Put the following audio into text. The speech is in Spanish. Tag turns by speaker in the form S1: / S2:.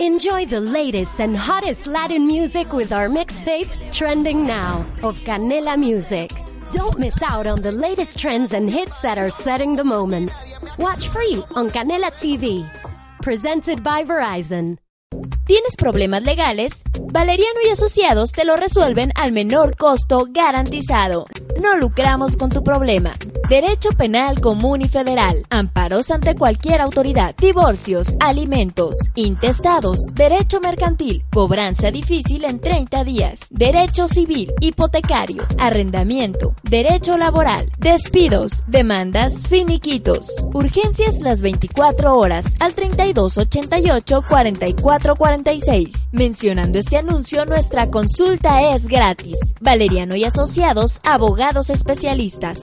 S1: Enjoy the latest and hottest Latin music with our mixtape, Trending Now, of Canela Music. Don't miss out on the latest trends and hits that are setting the moment. Watch free on Canela TV. Presented by Verizon.
S2: ¿Tienes problemas legales? Valeriano y Asociados te lo resuelven al menor costo garantizado. No lucramos con tu problema. Derecho penal común y federal. Amparos ante cualquier autoridad. Divorcios, alimentos, intestados, derecho mercantil, cobranza difícil en 30 días. Derecho civil, hipotecario, arrendamiento, derecho laboral, despidos, demandas, finiquitos. Urgencias las 24 horas al 3288 4446. Mencionando este anuncio, nuestra consulta es gratis. Valeriano y Asociados, abogados especialistas.